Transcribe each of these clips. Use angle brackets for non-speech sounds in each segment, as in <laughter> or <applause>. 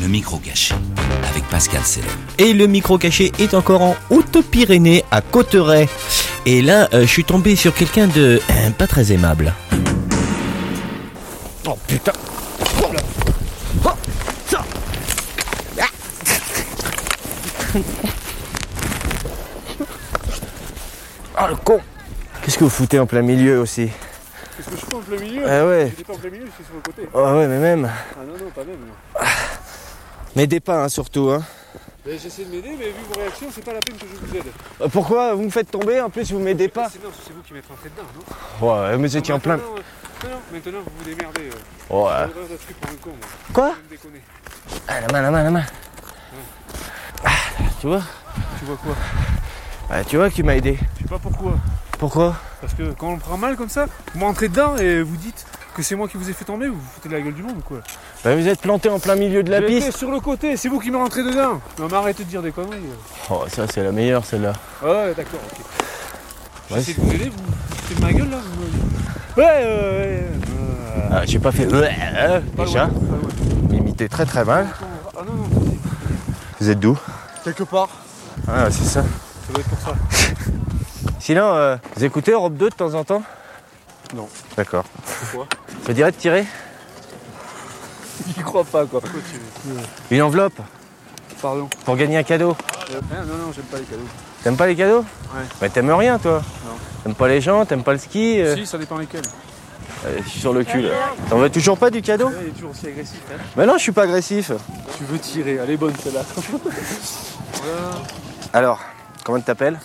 Le micro caché avec Pascal Sellem. Et le micro caché est encore en Haute-Pyrénées, à Cotteret. Et là, euh, je suis tombé sur quelqu'un de euh, pas très aimable. Oh putain Oh là Oh Ça Ah le con Qu'est-ce que vous foutez en plein milieu aussi Qu'est-ce que je fais en plein milieu Ah ouais J'étais pas en plein milieu, je suis sur le côté. Ah ouais mais même Ah non, non, pas même. M'aidez pas hein, surtout hein J'essaie de m'aider, mais vu vos réactions, c'est pas la peine que je vous aide. Euh, Pourquoi vous me faites tomber en plus vous m'aidez pas C'est non, c'est vous qui m'êtes rentré dedans, non Ouais mais étiez en plein... Euh, Non, non, maintenant vous vous démerdez. Euh. Ouais pour con. Quoi. Ah la main la main la main Ah, Tu vois Tu vois quoi Ah, Tu vois que tu m'as aidé Je sais pas pourquoi. Pourquoi Parce que quand on prend mal comme ça, vous m'entrez dedans et vous dites que c'est moi qui vous ai fait tomber, vous vous foutez de la gueule du monde ou quoi Bah vous êtes planté en plein milieu de la J'étais piste sur le côté, c'est vous qui me rentrez dedans. Non mais arrêtez de dire des conneries. euh. Oh ça c'est la meilleure celle-là Ah ouais, d'accord, ok. Ouais, J'essaie de vous aider, vous foutez de ma gueule là vous Ouais, ouais, ouais. ouais. Ah, j'ai pas fait euh, Pas déjà. loin, pas loin. M'imiter très très mal. Ah non, non, Vous êtes d'où? Quelque part. Ah c'est ça. Ça doit être pour ça. <laughs> Sinon, euh, vous écoutez Europe 2 de temps en temps? Non. D'accord. Pourquoi? Ça dirait de tirer? <laughs> J'y crois pas quoi. Pourquoi tu une enveloppe Pardon. pour gagner un cadeau. Euh, ah, non, non, j'aime pas les cadeaux. T'aimes pas les cadeaux Ouais. Mais t'aimes rien toi Non. T'aimes pas les gens, t'aimes pas le ski euh, Si, ça dépend lesquels. euh, Je suis sur le cul là. T'en veux toujours pas du cadeau Ouais, il est toujours aussi agressif. Hein. Mais non, je suis pas agressif. Tu veux tirer, elle est bonne celle-là. <laughs> voilà. Alors, comment tu t'appelles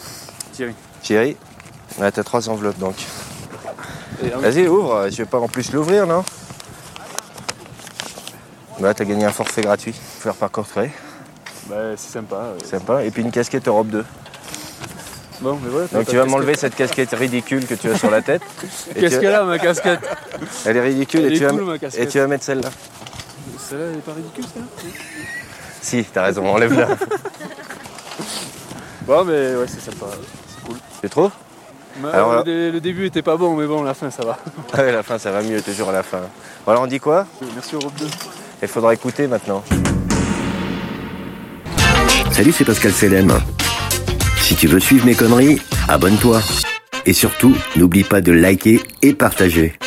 Thierry. Thierry. Ouais, t'as trois enveloppes donc. Ah Vas-y, ouvre. Je vais pas en plus l'ouvrir, non? Bah, t'as gagné un forfait gratuit. Faire par Courtrai. bah, c'est sympa. Sympa. Et puis une casquette Europe 2. Bon, mais voilà. Donc tu vas m'enlever cette casquette ridicule que tu as sur la tête. <laughs> Qu'est-ce tu- qu'elle a ma casquette <laughs> Elle est ridicule Elle et, est tu vas, cool, ma et tu vas mettre celle-là. Celle-là, elle est pas ridicule, celle-là Si, t'as raison, enlève-la. <laughs> Bon, mais ouais, c'est sympa. C'est trop? Mais, Alors, euh, là- le, le début était pas bon, mais bon, la fin, ça va. Ah Ouais, la fin, ça va mieux, toujours à la fin. Bon, alors on dit quoi? Merci Europe 2. Il faudra écouter maintenant. Salut, c'est Pascal Selem. Si tu veux suivre mes conneries, abonne-toi. Et surtout, n'oublie pas de liker et partager.